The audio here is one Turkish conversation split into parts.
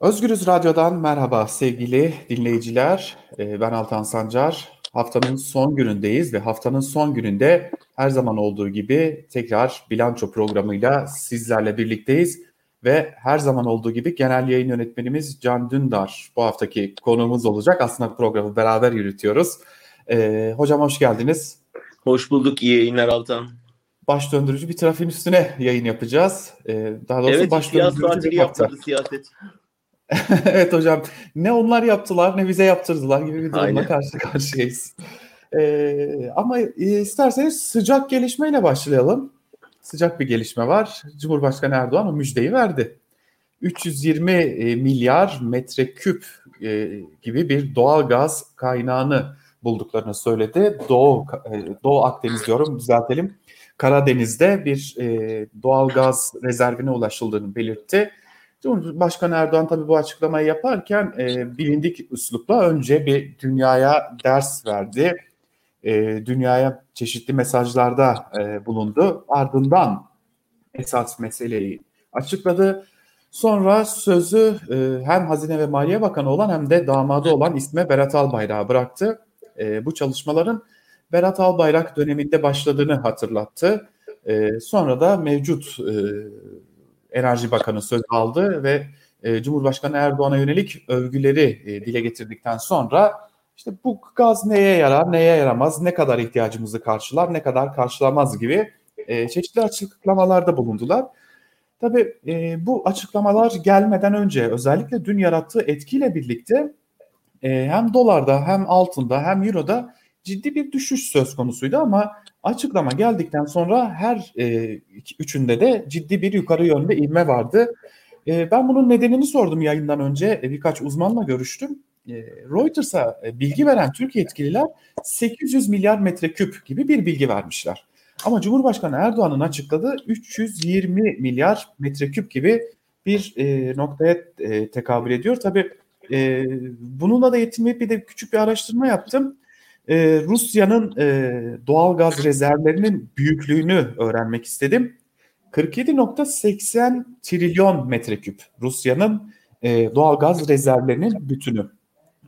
Özgürüz Radyo'dan merhaba sevgili dinleyiciler. Ee, ben Altan Sancar. Haftanın son günündeyiz ve haftanın son gününde her zaman olduğu gibi tekrar bilanço programıyla sizlerle birlikteyiz. Ve her zaman olduğu gibi genel yayın yönetmenimiz Can Dündar bu haftaki konuğumuz olacak. Aslında programı beraber yürütüyoruz. Ee, hocam hoş geldiniz. Hoş bulduk. İyi yayınlar Altan. Baş döndürücü bir trafiğin üstüne yayın yapacağız. Ee, daha doğrusu evet, baş döndürücü bir hafta. siyaset. evet hocam ne onlar yaptılar ne bize yaptırdılar gibi bir durumla Aynen. karşı karşıyayız. Ee, ama isterseniz sıcak gelişmeyle başlayalım. Sıcak bir gelişme var. Cumhurbaşkanı Erdoğan o müjdeyi verdi. 320 e, milyar metreküp e, gibi bir doğal gaz kaynağını bulduklarını söyledi. Doğu e, Doğu Akdeniz diyorum düzeltelim. Karadeniz'de bir doğal gaz rezervine ulaşıldığını belirtti. Cumhurbaşkanı Erdoğan tabii bu açıklamayı yaparken e, bilindik üslupla önce bir dünyaya ders verdi. E, dünyaya çeşitli mesajlarda e, bulundu. Ardından esas meseleyi açıkladı. Sonra sözü e, hem Hazine ve Maliye Bakanı olan hem de damadı olan isme Berat Albayrak'a bıraktı. E, bu çalışmaların Berat Albayrak döneminde başladığını hatırlattı. E, sonra da mevcut e, Enerji Bakanı söz aldı ve e, Cumhurbaşkanı Erdoğan'a yönelik övgüleri e, dile getirdikten sonra işte bu gaz neye yarar, neye yaramaz, ne kadar ihtiyacımızı karşılar, ne kadar karşılamaz gibi e, çeşitli açıklamalarda bulundular. Tabii e, bu açıklamalar gelmeden önce özellikle dün yarattığı etkiyle birlikte e, hem dolarda hem altında hem euroda ciddi bir düşüş söz konusuydu ama açıklama geldikten sonra her e, üçünde de ciddi bir yukarı yönde ivme vardı. E, ben bunun nedenini sordum yayından önce. E, birkaç uzmanla görüştüm. E, Reuters'a e, bilgi veren Türk yetkililer 800 milyar metreküp gibi bir bilgi vermişler. Ama Cumhurbaşkanı Erdoğan'ın açıkladığı 320 milyar metreküp gibi bir e, noktaya e, tekabül ediyor. Tabii e, bununla da yetinmeyip bir de küçük bir araştırma yaptım e, Rusya'nın e, doğal gaz rezervlerinin büyüklüğünü öğrenmek istedim. 47.80 trilyon metreküp Rusya'nın e, doğal gaz rezervlerinin bütünü.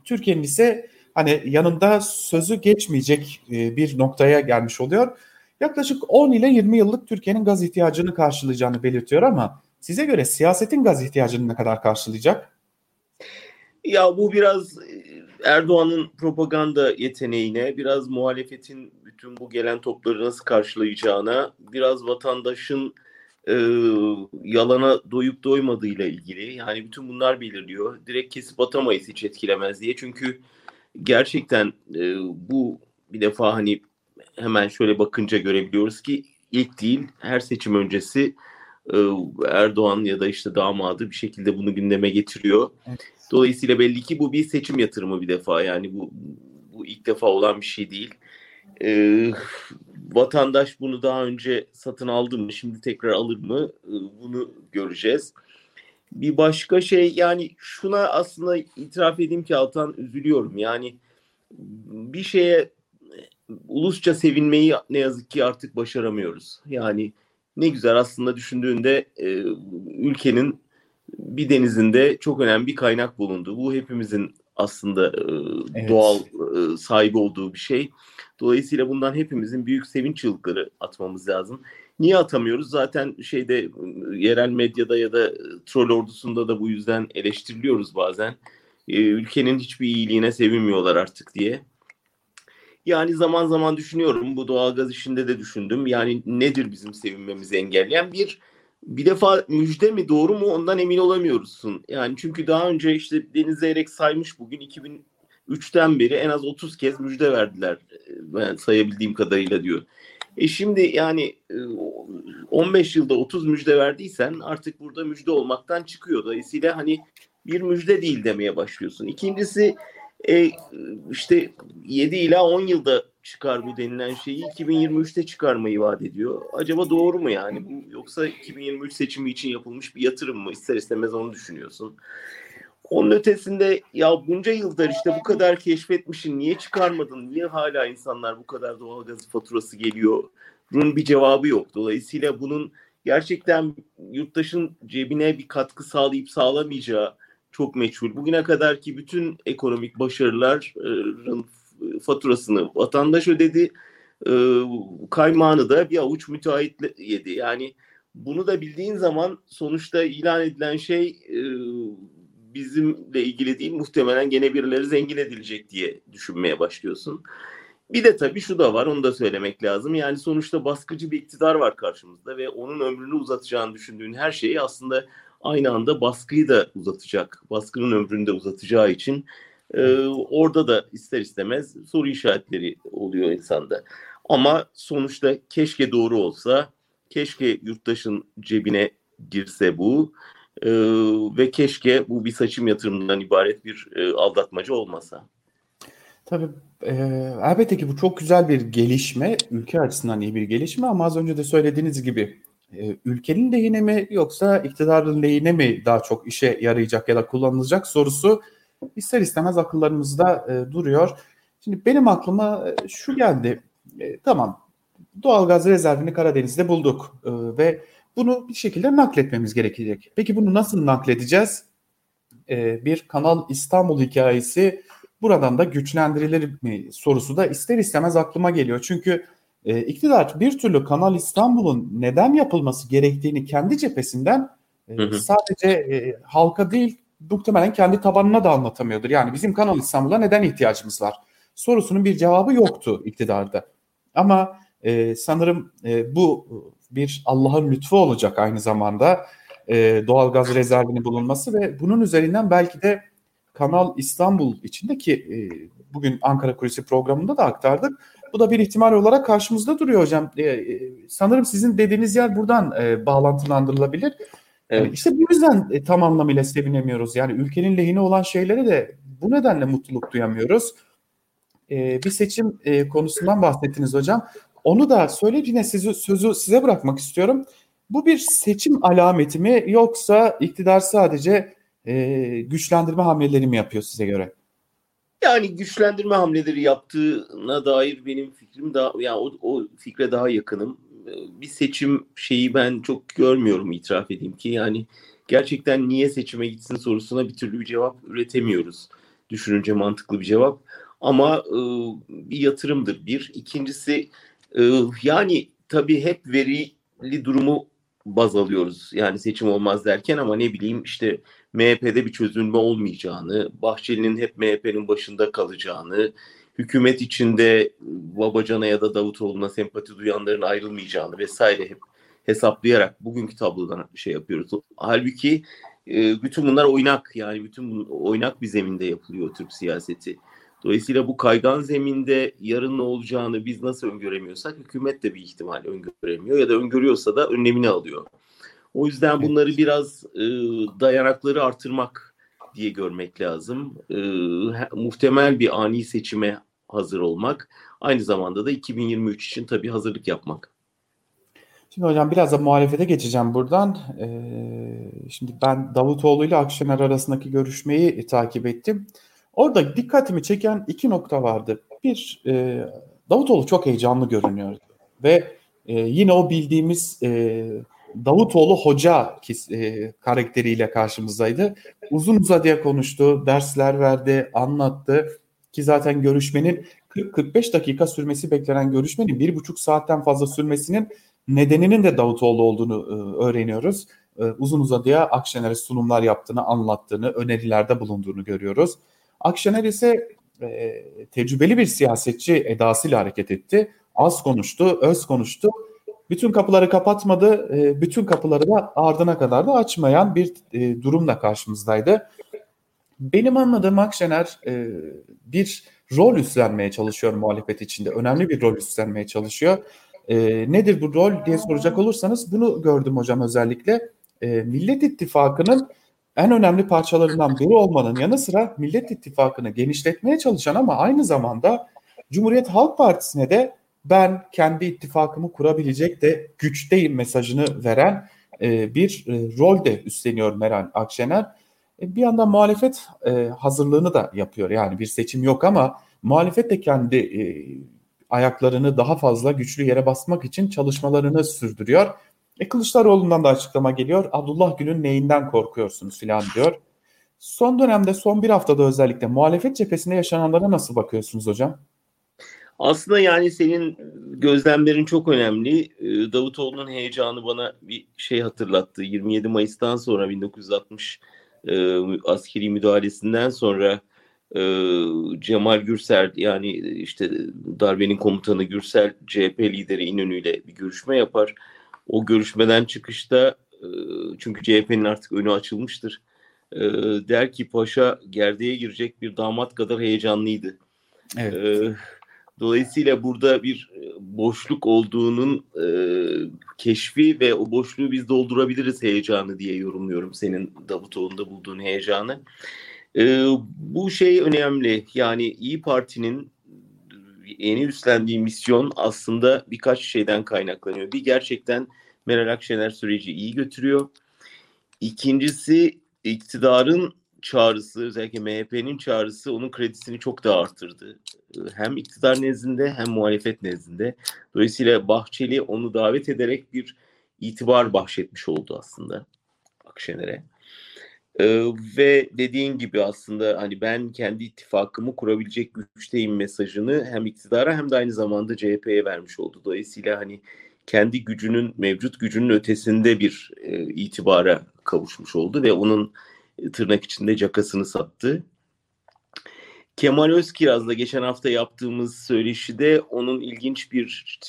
Türkiye'nin ise hani yanında sözü geçmeyecek e, bir noktaya gelmiş oluyor. Yaklaşık 10 ile 20 yıllık Türkiye'nin gaz ihtiyacını karşılayacağını belirtiyor ama size göre siyasetin gaz ihtiyacını ne kadar karşılayacak? Ya bu biraz Erdoğan'ın propaganda yeteneğine, biraz muhalefetin bütün bu gelen topları nasıl karşılayacağına, biraz vatandaşın e, yalana doyup doymadığıyla ilgili. Yani bütün bunlar belirliyor. Direkt kesip atamayız hiç etkilemez diye. Çünkü gerçekten e, bu bir defa hani hemen şöyle bakınca görebiliyoruz ki ilk değil her seçim öncesi e, Erdoğan ya da işte damadı bir şekilde bunu gündeme getiriyor. Evet. Dolayısıyla belli ki bu bir seçim yatırımı bir defa yani bu bu ilk defa olan bir şey değil. Ee, vatandaş bunu daha önce satın aldı mı şimdi tekrar alır mı ee, bunu göreceğiz. Bir başka şey yani şuna aslında itiraf edeyim ki Altan üzülüyorum yani bir şeye ulusça sevinmeyi ne yazık ki artık başaramıyoruz. Yani ne güzel aslında düşündüğünde e, ülkenin bir denizinde çok önemli bir kaynak bulundu. Bu hepimizin aslında e, evet. doğal e, sahibi olduğu bir şey. Dolayısıyla bundan hepimizin büyük sevinç çığlıkları atmamız lazım. Niye atamıyoruz? Zaten şeyde yerel medyada ya da troll ordusunda da bu yüzden eleştiriliyoruz bazen. E, ülkenin hiçbir iyiliğine sevinmiyorlar artık diye. Yani zaman zaman düşünüyorum. Bu doğalgaz işinde de düşündüm. Yani nedir bizim sevinmemizi engelleyen? Bir bir defa müjde mi doğru mu ondan emin olamıyorsun. Yani çünkü daha önce işte Deniz Zeyrek saymış bugün 2003'ten beri en az 30 kez müjde verdiler. Ben sayabildiğim kadarıyla diyor. E şimdi yani 15 yılda 30 müjde verdiysen artık burada müjde olmaktan çıkıyor. Dolayısıyla hani bir müjde değil demeye başlıyorsun. İkincisi e, işte 7 ila 10 yılda çıkar bu denilen şeyi 2023'te çıkarmayı vaat ediyor. Acaba doğru mu yani? Yoksa 2023 seçimi için yapılmış bir yatırım mı? İster istemez onu düşünüyorsun. Onun ötesinde ya bunca yıldır işte bu kadar keşfetmişsin niye çıkarmadın? Niye hala insanlar bu kadar doğalgaz faturası geliyor? Bunun bir cevabı yok. Dolayısıyla bunun gerçekten yurttaşın cebine bir katkı sağlayıp sağlamayacağı çok meçhul. Bugüne kadarki bütün ekonomik başarıların faturasını vatandaş ödedi. E, kaymağını da bir avuç müteahhit yedi. Yani bunu da bildiğin zaman sonuçta ilan edilen şey e, bizimle ilgili değil muhtemelen gene birileri zengin edilecek diye düşünmeye başlıyorsun. Bir de tabii şu da var onu da söylemek lazım. Yani sonuçta baskıcı bir iktidar var karşımızda ve onun ömrünü uzatacağını düşündüğün her şeyi aslında aynı anda baskıyı da uzatacak. Baskının ömrünü de uzatacağı için e, orada da ister istemez soru işaretleri oluyor insanda. Ama sonuçta keşke doğru olsa, keşke yurttaşın cebine girse bu e, ve keşke bu bir saçım yatırımından ibaret bir e, aldatmaca olmasa. Tabii e, elbette ki bu çok güzel bir gelişme, ülke açısından iyi bir gelişme ama az önce de söylediğiniz gibi e, ülkenin lehine mi yoksa iktidarın lehine mi daha çok işe yarayacak ya da kullanılacak sorusu ister istemez akıllarımızda e, duruyor. Şimdi benim aklıma e, şu geldi, e, tamam doğalgaz rezervini Karadeniz'de bulduk e, ve bunu bir şekilde nakletmemiz gerekecek. Peki bunu nasıl nakledeceğiz? E, bir Kanal İstanbul hikayesi buradan da güçlendirilir mi sorusu da ister istemez aklıma geliyor. Çünkü e, iktidar bir türlü Kanal İstanbul'un neden yapılması gerektiğini kendi cephesinden e, hı hı. sadece e, halka değil muhtemelen kendi tabanına da anlatamıyordur. Yani bizim Kanal İstanbul'a neden ihtiyacımız var? Sorusunun bir cevabı yoktu iktidarda. Ama e, sanırım e, bu bir Allah'ın lütfu olacak aynı zamanda e, doğalgaz rezervini bulunması ve bunun üzerinden belki de Kanal İstanbul içindeki e, bugün Ankara Kulisi programında da aktardık. Bu da bir ihtimal olarak karşımızda duruyor hocam. E, e, sanırım sizin dediğiniz yer buradan e, bağlantılandırılabilir. Evet. Yani işte bu yüzden e, tam anlamıyla sevinemiyoruz. Yani ülkenin lehine olan şeylere de bu nedenle mutluluk duyamıyoruz. E, bir seçim e, konusundan bahsettiniz hocam. Onu da söyleyip yine sizi, sözü size bırakmak istiyorum. Bu bir seçim alameti mi yoksa iktidar sadece e, güçlendirme hamleleri mi yapıyor size göre? Yani güçlendirme hamleleri yaptığına dair benim fikrim daha yani o, o fikre daha yakınım. Bir seçim şeyi ben çok görmüyorum itiraf edeyim ki yani gerçekten niye seçime gitsin sorusuna bir türlü bir cevap üretemiyoruz. Düşününce mantıklı bir cevap. Ama e, bir yatırımdır bir. İkincisi e, yani tabii hep verili durumu baz alıyoruz. Yani seçim olmaz derken ama ne bileyim işte MHP'de bir çözülme olmayacağını, Bahçeli'nin hep MHP'nin başında kalacağını, hükümet içinde Babacan'a ya da Davutoğlu'na sempati duyanların ayrılmayacağını vesaire hep hesaplayarak bugünkü tablodan şey yapıyoruz. Halbuki bütün bunlar oynak yani bütün oynak bir zeminde yapılıyor Türk siyaseti. Dolayısıyla bu kaygan zeminde yarın ne olacağını biz nasıl öngöremiyorsak hükümet de bir ihtimal öngöremiyor ya da öngörüyorsa da önlemini alıyor. O yüzden bunları biraz e, dayanakları artırmak diye görmek lazım. E, muhtemel bir ani seçime hazır olmak. Aynı zamanda da 2023 için tabii hazırlık yapmak. Şimdi hocam biraz da muhalefete geçeceğim buradan. Ee, şimdi ben Davutoğlu ile Akşener arasındaki görüşmeyi takip ettim. Orada dikkatimi çeken iki nokta vardı. Bir, e, Davutoğlu çok heyecanlı görünüyor ve e, yine o bildiğimiz e, Davutoğlu hoca e, karakteriyle karşımızdaydı. Uzun uzadıya konuştu, dersler verdi, anlattı ki zaten görüşmenin 40-45 dakika sürmesi beklenen görüşmenin bir buçuk saatten fazla sürmesinin nedeninin de Davutoğlu olduğunu e, öğreniyoruz. E, uzun uzadıya Akşener'e sunumlar yaptığını, anlattığını, önerilerde bulunduğunu görüyoruz. Akşener ise e, tecrübeli bir siyasetçi edasıyla hareket etti. Az konuştu, öz konuştu. Bütün kapıları kapatmadı, e, bütün kapıları da ardına kadar da açmayan bir e, durumla karşımızdaydı. Benim anladığım Akşener e, bir rol üstlenmeye çalışıyor muhalefet içinde. Önemli bir rol üstlenmeye çalışıyor. E, nedir bu rol diye soracak olursanız bunu gördüm hocam özellikle. E, Millet İttifakı'nın en önemli parçalarından biri olmanın yanı sıra Millet İttifakı'nı genişletmeye çalışan ama aynı zamanda Cumhuriyet Halk Partisi'ne de ben kendi ittifakımı kurabilecek de güçteyim mesajını veren e, bir e, rol de üstleniyor Meral Akşener. E, bir yandan muhalefet e, hazırlığını da yapıyor. Yani bir seçim yok ama muhalefet de kendi ayaklarını daha fazla güçlü yere basmak için çalışmalarını sürdürüyor. E Kılıçdaroğlu'ndan da açıklama geliyor. Abdullah Gül'ün neyinden korkuyorsunuz filan diyor. Son dönemde son bir haftada özellikle muhalefet cephesinde yaşananlara nasıl bakıyorsunuz hocam? Aslında yani senin gözlemlerin çok önemli. Ee, Davutoğlu'nun heyecanı bana bir şey hatırlattı. 27 Mayıs'tan sonra 1960 e, askeri müdahalesinden sonra e, Cemal Gürsel yani işte darbenin komutanı Gürsel CHP lideri İnönü ile bir görüşme yapar. O görüşmeden çıkışta e, çünkü CHP'nin artık önü açılmıştır. E, der ki paşa gerdeğe girecek bir damat kadar heyecanlıydı. Evet. E, Dolayısıyla burada bir boşluk olduğunun e, keşfi ve o boşluğu biz doldurabiliriz heyecanı diye yorumluyorum senin Davutoğlu'nda bulduğun heyecanı. E, bu şey önemli. Yani İyi Parti'nin yeni üstlendiği misyon aslında birkaç şeyden kaynaklanıyor. Bir gerçekten Meral Akşener süreci iyi götürüyor. İkincisi iktidarın çağrısı özellikle MHP'nin çağrısı onun kredisini çok daha arttırdı. Hem iktidar nezdinde hem muhalefet nezdinde. Dolayısıyla Bahçeli onu davet ederek bir itibar bahşetmiş oldu aslında Akşener'e. Ee, ve dediğin gibi aslında hani ben kendi ittifakımı kurabilecek güçteyim mesajını hem iktidara hem de aynı zamanda CHP'ye vermiş oldu. Dolayısıyla hani kendi gücünün mevcut gücünün ötesinde bir e, itibara kavuşmuş oldu ve onun tırnak içinde cakasını sattı. Kemal Özkiraz'la geçen hafta yaptığımız söyleşide onun ilginç bir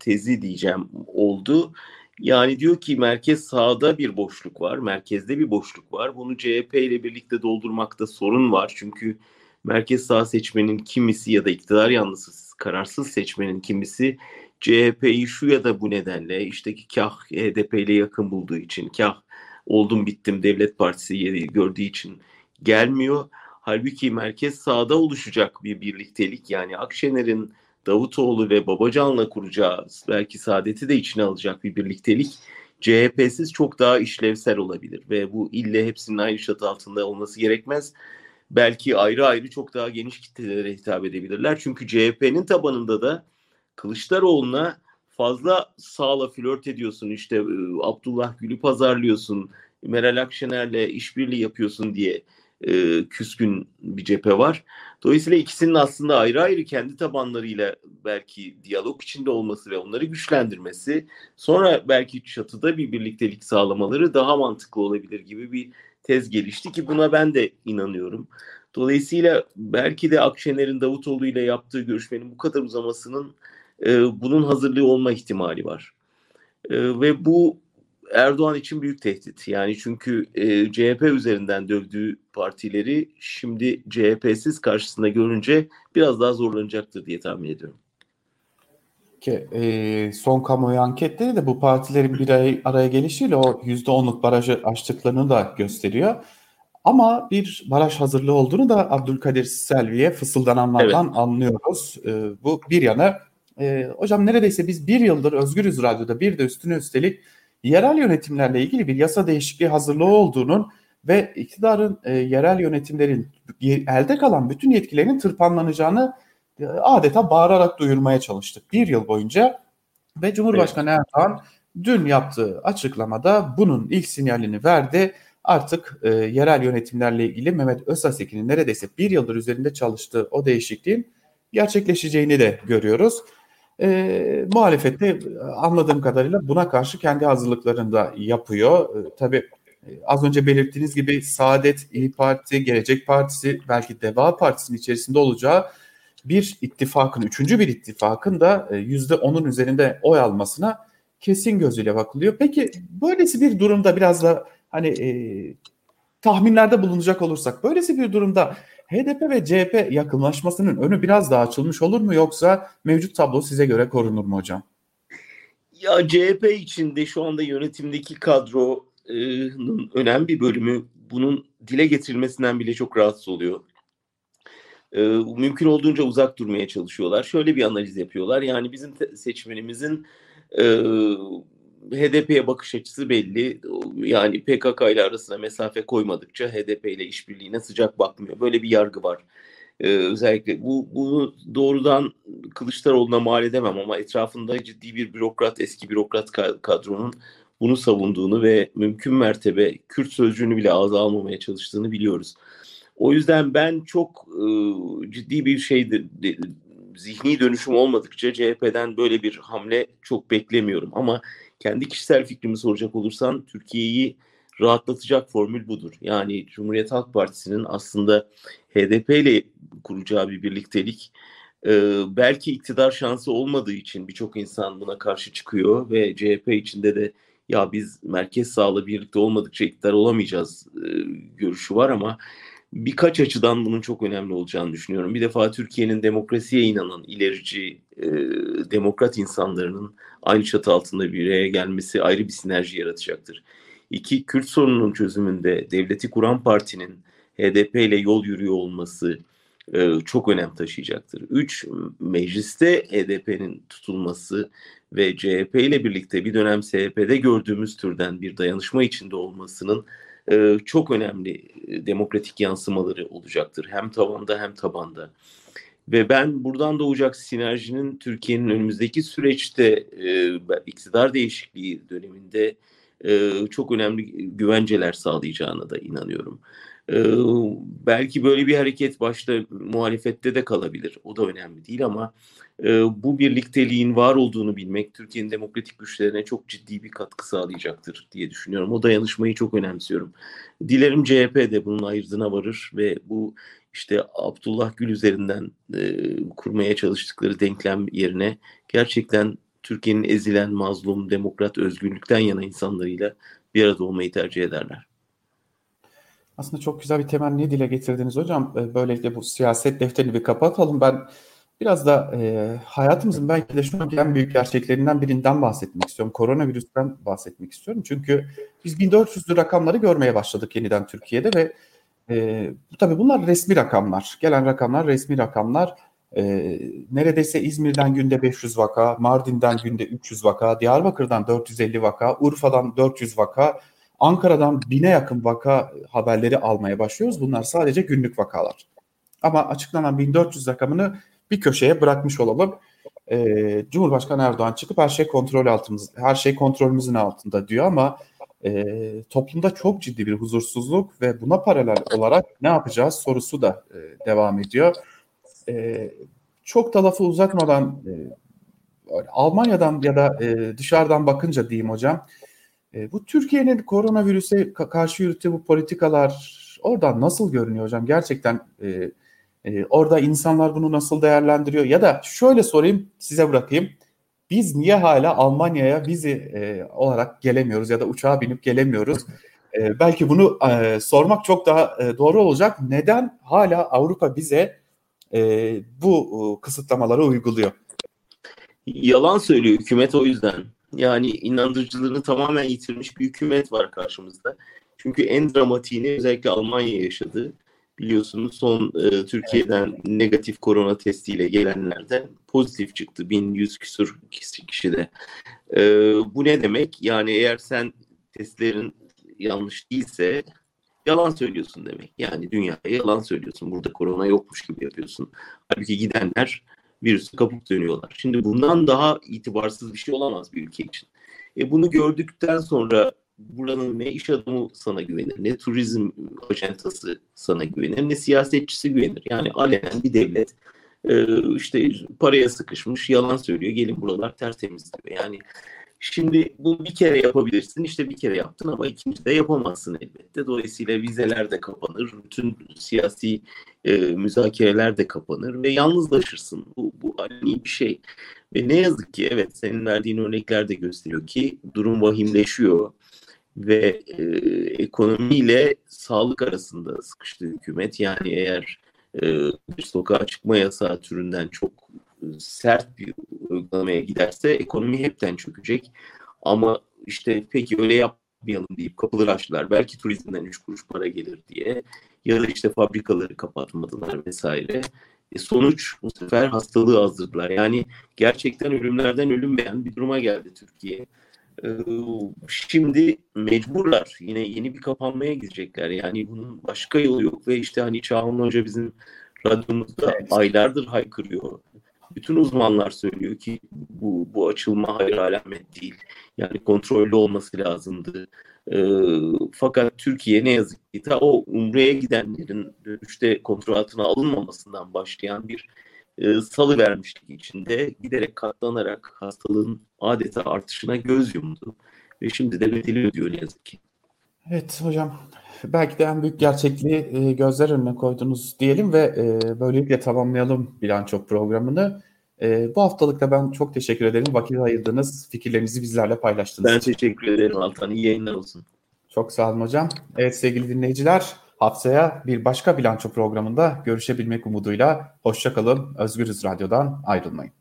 tezi diyeceğim oldu. Yani diyor ki merkez sağda bir boşluk var, merkezde bir boşluk var. Bunu CHP ile birlikte doldurmakta sorun var. Çünkü merkez sağ seçmenin kimisi ya da iktidar yanlısı kararsız seçmenin kimisi CHP'yi şu ya da bu nedenle işte ki kah HDP ile yakın bulduğu için kah oldum bittim Devlet Partisi gördüğü için gelmiyor. Halbuki merkez sağda oluşacak bir birliktelik yani Akşener'in Davutoğlu ve Babacan'la kuracağı belki saadeti de içine alacak bir birliktelik CHP'siz çok daha işlevsel olabilir ve bu ille hepsinin aynı çatı altında olması gerekmez. Belki ayrı ayrı çok daha geniş kitlelere hitap edebilirler. Çünkü CHP'nin tabanında da Kılıçdaroğlu'na fazla sağla flört ediyorsun işte e, Abdullah Gül'ü pazarlıyorsun Meral Akşener'le işbirliği yapıyorsun diye e, küskün bir cephe var. Dolayısıyla ikisinin aslında ayrı ayrı kendi tabanlarıyla belki diyalog içinde olması ve onları güçlendirmesi sonra belki çatıda bir birliktelik sağlamaları daha mantıklı olabilir gibi bir tez gelişti ki buna ben de inanıyorum. Dolayısıyla belki de Akşener'in Davutoğlu ile yaptığı görüşmenin bu kadar uzamasının e, bunun hazırlığı olma ihtimali var. E, ve bu Erdoğan için büyük tehdit. Yani çünkü e, CHP üzerinden dövdüğü partileri şimdi CHP'siz karşısında görünce biraz daha zorlanacaktır diye tahmin ediyorum. Ki e, son kamuoyu anketleri de bu partilerin bir araya, araya gelişiyle o yüzde onluk barajı açtıklarını da gösteriyor. Ama bir baraj hazırlığı olduğunu da Abdülkadir Selvi'ye fısıldananlardan evet. anlıyoruz. E, bu bir yana e, hocam neredeyse biz bir yıldır Özgürüz Radyo'da bir de üstüne üstelik yerel yönetimlerle ilgili bir yasa değişikliği hazırlığı olduğunun ve iktidarın e, yerel yönetimlerin elde kalan bütün yetkilerinin tırpanlanacağını e, adeta bağırarak duyurmaya çalıştık bir yıl boyunca ve Cumhurbaşkanı evet. Erdoğan dün yaptığı açıklamada bunun ilk sinyalini verdi. Artık e, yerel yönetimlerle ilgili Mehmet Öztasekin'in neredeyse bir yıldır üzerinde çalıştığı o değişikliğin gerçekleşeceğini de görüyoruz. E, muhalefette anladığım kadarıyla buna karşı kendi hazırlıklarını da yapıyor. E, tabii az önce belirttiğiniz gibi Saadet, İyi Parti, Gelecek Partisi, belki Deva Partisi'nin içerisinde olacağı bir ittifakın, üçüncü bir ittifakın da yüzde onun üzerinde oy almasına kesin gözüyle bakılıyor. Peki böylesi bir durumda biraz da hani e, tahminlerde bulunacak olursak, böylesi bir durumda HDP ve CHP yakınlaşmasının önü biraz daha açılmış olur mu yoksa mevcut tablo size göre korunur mu hocam? Ya CHP içinde şu anda yönetimdeki kadronun önemli bir bölümü bunun dile getirilmesinden bile çok rahatsız oluyor. Mümkün olduğunca uzak durmaya çalışıyorlar. Şöyle bir analiz yapıyorlar. Yani bizim seçmenimizin HDP'ye bakış açısı belli. Yani PKK ile arasına mesafe koymadıkça HDP ile işbirliğine sıcak bakmıyor. Böyle bir yargı var. Ee, özellikle bu bunu doğrudan Kılıçdaroğlu'na mal edemem ama etrafında ciddi bir bürokrat, eski bürokrat kadronun bunu savunduğunu ve mümkün mertebe Kürt sözcüğünü bile ağza almamaya çalıştığını biliyoruz. O yüzden ben çok e, ciddi bir şey de, de, zihni dönüşüm olmadıkça CHP'den böyle bir hamle çok beklemiyorum. Ama kendi kişisel fikrimi soracak olursan Türkiye'yi rahatlatacak formül budur. Yani Cumhuriyet Halk Partisi'nin aslında HDP ile kuracağı bir birliktelik e, belki iktidar şansı olmadığı için birçok insan buna karşı çıkıyor ve CHP içinde de ya biz merkez sağla birlikte olmadıkça iktidar olamayacağız e, görüşü var ama birkaç açıdan bunun çok önemli olacağını düşünüyorum. Bir defa Türkiye'nin demokrasiye inanan ilerici e, demokrat insanların aynı çatı altında bir araya gelmesi ayrı bir sinerji yaratacaktır. İki, Kürt sorununun çözümünde devleti kuran partinin HDP ile yol yürüyor olması e, çok önem taşıyacaktır. Üç, mecliste HDP'nin tutulması ve CHP ile birlikte bir dönem SHP'de gördüğümüz türden bir dayanışma içinde olmasının e, çok önemli e, demokratik yansımaları olacaktır. Hem tavanda hem tabanda. Ve ben buradan doğacak sinerjinin Türkiye'nin önümüzdeki süreçte e, iktidar değişikliği döneminde e, çok önemli güvenceler sağlayacağına da inanıyorum. E, belki böyle bir hareket başta muhalefette de kalabilir. O da önemli değil ama e, bu birlikteliğin var olduğunu bilmek Türkiye'nin demokratik güçlerine çok ciddi bir katkı sağlayacaktır diye düşünüyorum. O dayanışmayı çok önemsiyorum. Dilerim CHP de bunun ayırdığına varır ve bu işte Abdullah Gül üzerinden e, kurmaya çalıştıkları denklem yerine gerçekten Türkiye'nin ezilen, mazlum, demokrat, özgürlükten yana insanlarıyla bir arada olmayı tercih ederler. Aslında çok güzel bir temenni dile getirdiniz hocam. E, böylelikle bu siyaset defterini bir kapatalım. Ben biraz da e, hayatımızın belki de şu an en büyük gerçeklerinden birinden bahsetmek istiyorum. Koronavirüsten bahsetmek istiyorum. Çünkü biz 1400'lü rakamları görmeye başladık yeniden Türkiye'de ve e, tabii bunlar resmi rakamlar. Gelen rakamlar resmi rakamlar. E, neredeyse İzmir'den günde 500 vaka, Mardin'den günde 300 vaka, Diyarbakır'dan 450 vaka, Urfa'dan 400 vaka, Ankara'dan bine yakın vaka haberleri almaya başlıyoruz. Bunlar sadece günlük vakalar. Ama açıklanan 1400 rakamını bir köşeye bırakmış olalım. Ee, Cumhurbaşkanı Erdoğan çıkıp her şey kontrol altımız, her şey kontrolümüzün altında diyor ama e, toplumda çok ciddi bir huzursuzluk ve buna paralel olarak ne yapacağız sorusu da e, devam ediyor. E, çok da lafı uzatmadan e, Almanya'dan ya da e, dışarıdan bakınca diyeyim hocam e, bu Türkiye'nin koronavirüse karşı yürüttüğü bu politikalar oradan nasıl görünüyor hocam? Gerçekten e, e, orada insanlar bunu nasıl değerlendiriyor? Ya da şöyle sorayım size bırakayım. Biz niye hala Almanya'ya vize e, olarak gelemiyoruz ya da uçağa binip gelemiyoruz? E, belki bunu e, sormak çok daha e, doğru olacak. Neden hala Avrupa bize e, bu e, kısıtlamaları uyguluyor? Yalan söylüyor hükümet o yüzden. Yani inandırıcılığını tamamen yitirmiş bir hükümet var karşımızda. Çünkü en dramatiğini özellikle Almanya yaşadı. Biliyorsunuz son e, Türkiye'den negatif korona testiyle gelenlerden pozitif çıktı. 1100 küsur kişide. E, bu ne demek? Yani eğer sen testlerin yanlış değilse yalan söylüyorsun demek. Yani dünyaya yalan söylüyorsun. Burada korona yokmuş gibi yapıyorsun. Halbuki gidenler virüsü kapıp dönüyorlar. Şimdi bundan daha itibarsız bir şey olamaz bir ülke için. E bunu gördükten sonra buranın ne iş adamı sana güvenir, ne turizm ajantası sana güvenir, ne siyasetçisi güvenir. Yani alenen bir devlet e, işte paraya sıkışmış, yalan söylüyor, gelin buralar tertemiz diyor. Yani Şimdi bu bir kere yapabilirsin işte bir kere yaptın ama ikinci de yapamazsın elbette. Dolayısıyla vizeler de kapanır, bütün siyasi e, müzakereler de kapanır ve yalnızlaşırsın. Bu, bu ani bir şey. Ve ne yazık ki evet senin verdiğin örnekler de gösteriyor ki durum vahimleşiyor ve e, ekonomiyle sağlık arasında sıkıştı hükümet. Yani eğer e, bir sokağa çıkma yasağı türünden çok sert bir uygulamaya giderse ekonomi hepten çökecek. Ama işte peki öyle yapmayalım deyip kapıları açtılar. Belki turizmden üç kuruş para gelir diye. Ya da işte fabrikaları kapatmadılar vesaire. E sonuç bu sefer hastalığı azdırdılar. Yani gerçekten ölümlerden ölünmeyen bir duruma geldi Türkiye. Ee, şimdi mecburlar yine yeni bir kapanmaya gidecekler. Yani bunun başka yolu yok ve işte hani Çağhan Hoca bizim radyomuzda evet. aylardır haykırıyor bütün uzmanlar söylüyor ki bu, bu açılma hayır alamet değil. Yani kontrollü olması lazımdı. E, fakat Türkiye ne yazık ki ta o Umre'ye gidenlerin dönüşte kontrol altına alınmamasından başlayan bir e, salı vermişlik içinde giderek katlanarak hastalığın adeta artışına göz yumdu. Ve şimdi de bedeli ödüyor ne yazık ki. Evet hocam belki de en büyük gerçekliği e, gözler önüne koydunuz diyelim ve e, böylelikle tamamlayalım bilanço programını. E, bu haftalıkta ben çok teşekkür ederim. Vakit ayırdınız, fikirlerinizi bizlerle paylaştınız. Ben teşekkür ederim Altan. İyi yayınlar olsun. Çok sağ olun hocam. Evet sevgili dinleyiciler, haftaya bir başka bilanço programında görüşebilmek umuduyla hoşçakalın. Özgürüz Radyo'dan ayrılmayın.